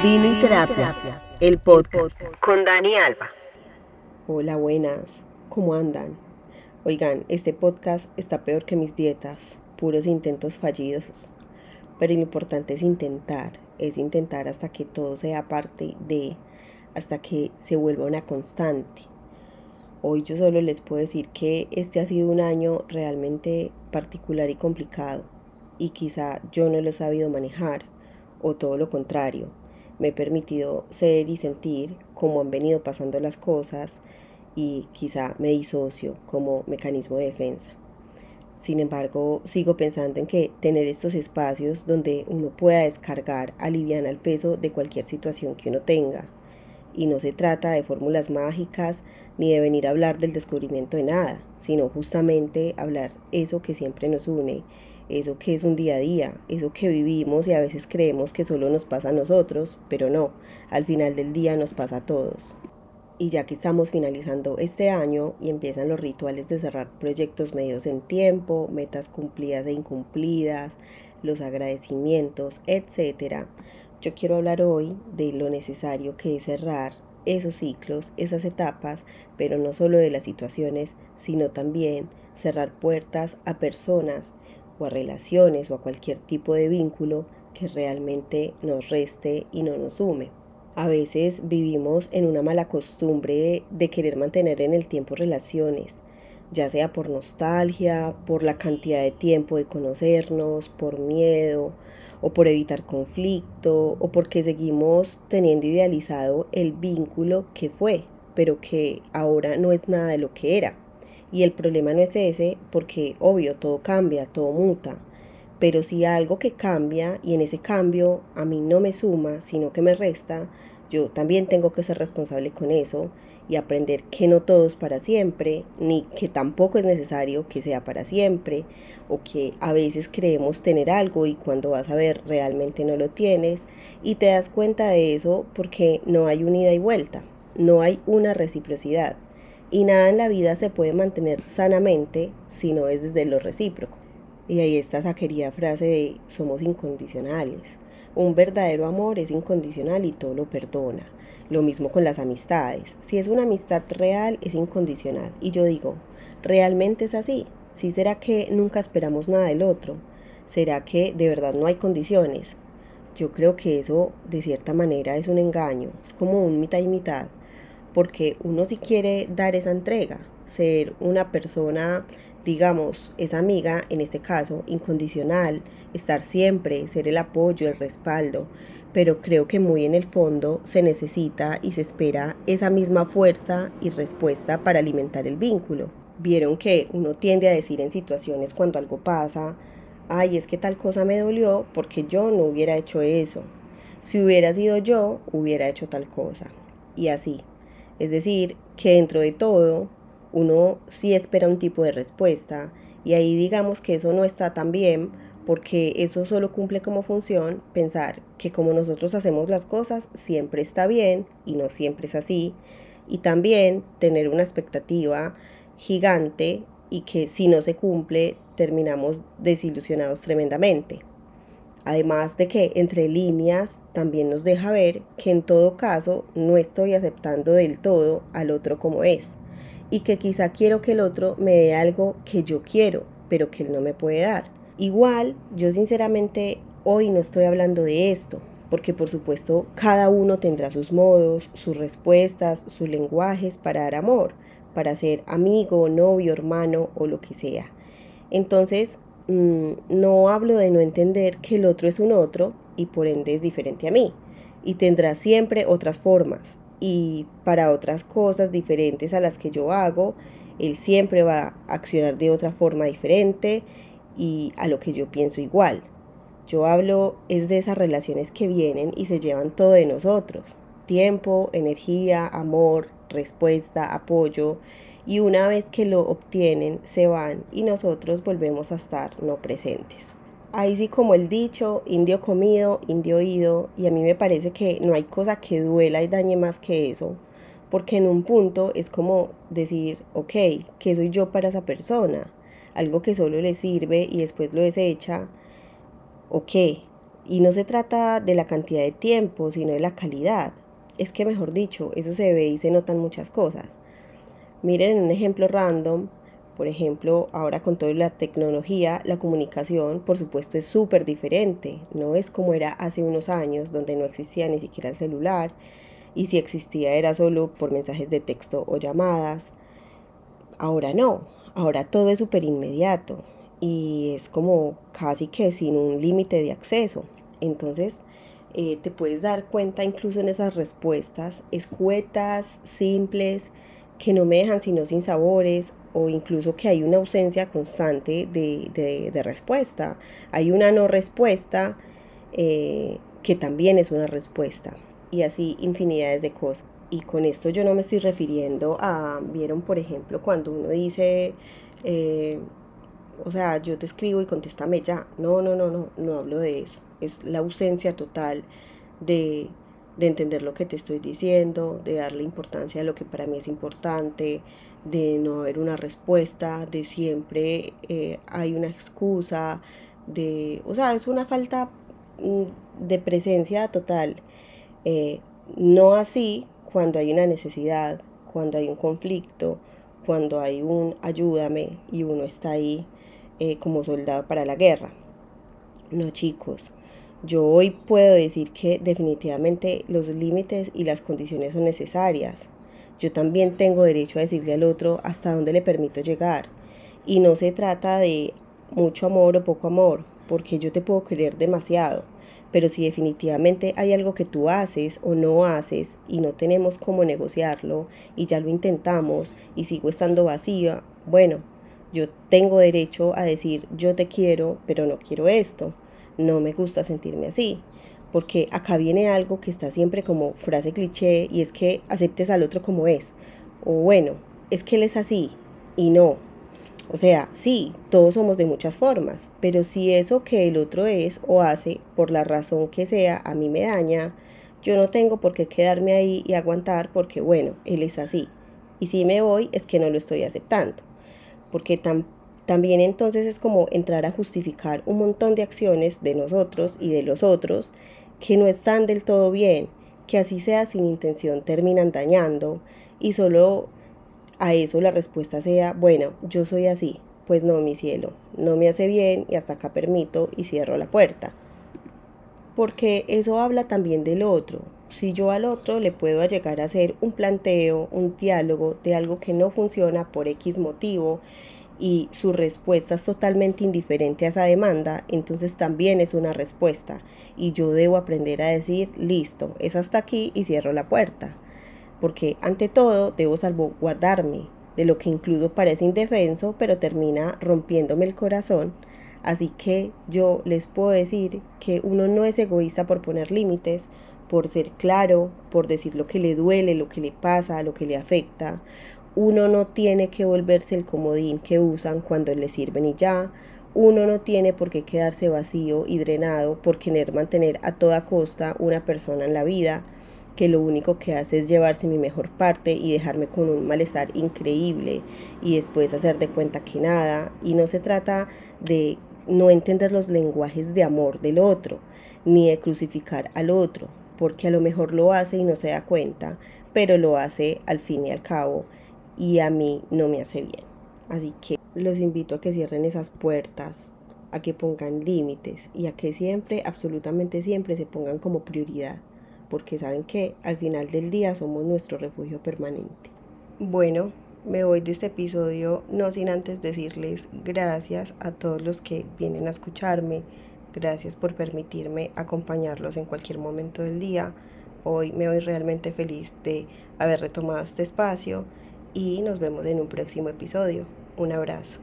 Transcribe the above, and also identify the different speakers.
Speaker 1: Vino y Terapia, el podcast con Dani Alba.
Speaker 2: Hola, buenas. ¿Cómo andan? Oigan, este podcast está peor que mis dietas, puros intentos fallidos. Pero lo importante es intentar, es intentar hasta que todo sea parte de, hasta que se vuelva una constante. Hoy yo solo les puedo decir que este ha sido un año realmente particular y complicado y quizá yo no lo he sabido manejar o todo lo contrario me he permitido ser y sentir cómo han venido pasando las cosas y quizá me disocio como mecanismo de defensa. Sin embargo, sigo pensando en que tener estos espacios donde uno pueda descargar alivian el peso de cualquier situación que uno tenga. Y no se trata de fórmulas mágicas ni de venir a hablar del descubrimiento de nada, sino justamente hablar eso que siempre nos une eso que es un día a día, eso que vivimos y a veces creemos que solo nos pasa a nosotros, pero no, al final del día nos pasa a todos. Y ya que estamos finalizando este año y empiezan los rituales de cerrar proyectos medios en tiempo, metas cumplidas e incumplidas, los agradecimientos, etc., yo quiero hablar hoy de lo necesario que es cerrar esos ciclos, esas etapas, pero no solo de las situaciones, sino también cerrar puertas a personas o a relaciones o a cualquier tipo de vínculo que realmente nos reste y no nos sume. A veces vivimos en una mala costumbre de querer mantener en el tiempo relaciones, ya sea por nostalgia, por la cantidad de tiempo de conocernos, por miedo o por evitar conflicto o porque seguimos teniendo idealizado el vínculo que fue, pero que ahora no es nada de lo que era. Y el problema no es ese, porque obvio, todo cambia, todo muta. Pero si algo que cambia y en ese cambio a mí no me suma, sino que me resta, yo también tengo que ser responsable con eso y aprender que no todo es para siempre, ni que tampoco es necesario que sea para siempre, o que a veces creemos tener algo y cuando vas a ver realmente no lo tienes, y te das cuenta de eso porque no hay un ida y vuelta, no hay una reciprocidad y nada en la vida se puede mantener sanamente si no es desde lo recíproco. Y ahí está esa querida frase de somos incondicionales. Un verdadero amor es incondicional y todo lo perdona. Lo mismo con las amistades. Si es una amistad real, es incondicional. Y yo digo, ¿realmente es así? ¿Sí será que nunca esperamos nada del otro? ¿Será que de verdad no hay condiciones? Yo creo que eso de cierta manera es un engaño, es como un mitad y mitad porque uno si quiere dar esa entrega, ser una persona, digamos, esa amiga, en este caso, incondicional, estar siempre, ser el apoyo, el respaldo, pero creo que muy en el fondo se necesita y se espera esa misma fuerza y respuesta para alimentar el vínculo. Vieron que uno tiende a decir en situaciones cuando algo pasa, ay, es que tal cosa me dolió porque yo no hubiera hecho eso. Si hubiera sido yo, hubiera hecho tal cosa. Y así, es decir, que dentro de todo uno sí espera un tipo de respuesta y ahí digamos que eso no está tan bien porque eso solo cumple como función pensar que como nosotros hacemos las cosas siempre está bien y no siempre es así y también tener una expectativa gigante y que si no se cumple terminamos desilusionados tremendamente. Además de que entre líneas también nos deja ver que en todo caso no estoy aceptando del todo al otro como es y que quizá quiero que el otro me dé algo que yo quiero, pero que él no me puede dar. Igual, yo sinceramente hoy no estoy hablando de esto, porque por supuesto cada uno tendrá sus modos, sus respuestas, sus lenguajes para dar amor, para ser amigo, novio, hermano o lo que sea. Entonces, Mm, no hablo de no entender que el otro es un otro y por ende es diferente a mí y tendrá siempre otras formas y para otras cosas diferentes a las que yo hago, él siempre va a accionar de otra forma diferente y a lo que yo pienso igual. Yo hablo es de esas relaciones que vienen y se llevan todo de nosotros. Tiempo, energía, amor, respuesta, apoyo y una vez que lo obtienen se van y nosotros volvemos a estar no presentes. Ahí sí como el dicho, indio comido, indio oído, y a mí me parece que no hay cosa que duela y dañe más que eso, porque en un punto es como decir, ok, ¿qué soy yo para esa persona? Algo que solo le sirve y después lo desecha, ok, Y no se trata de la cantidad de tiempo, sino de la calidad. Es que, mejor dicho, eso se ve y se notan muchas cosas. Miren un ejemplo random, por ejemplo, ahora con toda la tecnología, la comunicación, por supuesto, es súper diferente. No es como era hace unos años, donde no existía ni siquiera el celular, y si existía era solo por mensajes de texto o llamadas. Ahora no, ahora todo es súper inmediato y es como casi que sin un límite de acceso. Entonces, eh, te puedes dar cuenta incluso en esas respuestas escuetas, simples, que no me dejan sino sin sabores o incluso que hay una ausencia constante de, respuesta. Hay una no respuesta eh, que también es una respuesta y así infinidades de cosas. Y con esto yo no me estoy refiriendo a, vieron por ejemplo cuando uno dice, eh, o sea, yo te escribo y contéstame ya. No, no, no, no, no hablo de eso. Es la ausencia total de de entender lo que te estoy diciendo, de darle importancia a lo que para mí es importante, de no haber una respuesta, de siempre eh, hay una excusa, de, o sea, es una falta mm, de presencia total. Eh, no así cuando hay una necesidad, cuando hay un conflicto, cuando hay un ayúdame y uno está ahí eh, como soldado para la guerra. No chicos, yo hoy puedo decir que definitivamente los límites y las condiciones son necesarias. Yo también tengo derecho a decirle al otro hasta dónde le permito llegar. Y no se trata de mucho amor o poco amor, porque yo te puedo querer demasiado. Pero si definitivamente hay algo que tú haces o no haces y no tenemos cómo negociarlo y ya lo intentamos y sigo estando vacía, bueno, yo tengo derecho a decir yo te quiero, pero no quiero esto no me gusta sentirme así. Porque acá viene algo que está siempre como frase cliché y es que aceptes al otro como es. O bueno, es que él es así y no. O sea, sí, todos somos de muchas formas, pero si eso que el otro es o hace, por la razón que sea, a mí me daña, yo no tengo por qué quedarme ahí y aguantar porque, bueno, él es así. Y si me voy es que no lo estoy aceptando. Porque tampoco también entonces es como entrar a justificar un montón de acciones de nosotros y de los otros que no están del todo bien, que así sea sin intención terminan dañando y solo a eso la respuesta sea, bueno, yo soy así, pues no, mi cielo, no me hace bien y hasta acá permito y cierro la puerta. Porque eso habla también del otro. Si yo al otro le puedo llegar a hacer un planteo, un diálogo de algo que no funciona por X motivo y su respuesta es totalmente indiferente a esa demanda, entonces también es una respuesta y yo debo aprender a decir, listo, es hasta aquí y cierro la puerta, porque ante todo debo salvaguardarme de lo que incluso parece indefenso, pero termina rompiéndome el corazón. Así que yo les puedo decir que uno no es egoísta por poner límites, por ser claro, por decir lo que le duele, lo que le pasa, lo que le afecta uno no tiene que volverse el comodín que usan cuando le sirven y ya. Uno no tiene por qué quedarse vacío y drenado por querer mantener a toda costa una persona en la vida que lo único que hace es llevarse mi mejor parte y dejarme con un malestar increíble y después hacer de cuenta que nada. Y no se trata de no entender los lenguajes de amor del otro, ni de crucificar al otro, porque a lo mejor lo hace y no se da cuenta, pero lo hace al fin y al cabo y a mí no me hace bien. Así que los invito a que cierren esas puertas, a que pongan límites y a que siempre, absolutamente siempre, se pongan como prioridad, porque saben que al final del día somos nuestro refugio permanente. Bueno, me voy de este episodio no sin antes decirles gracias a todos los que vienen a escucharme, gracias por permitirme acompañarlos en cualquier momento del día. Hoy me voy realmente feliz de haber retomado este espacio y nos vemos en un próximo episodio. Un abrazo.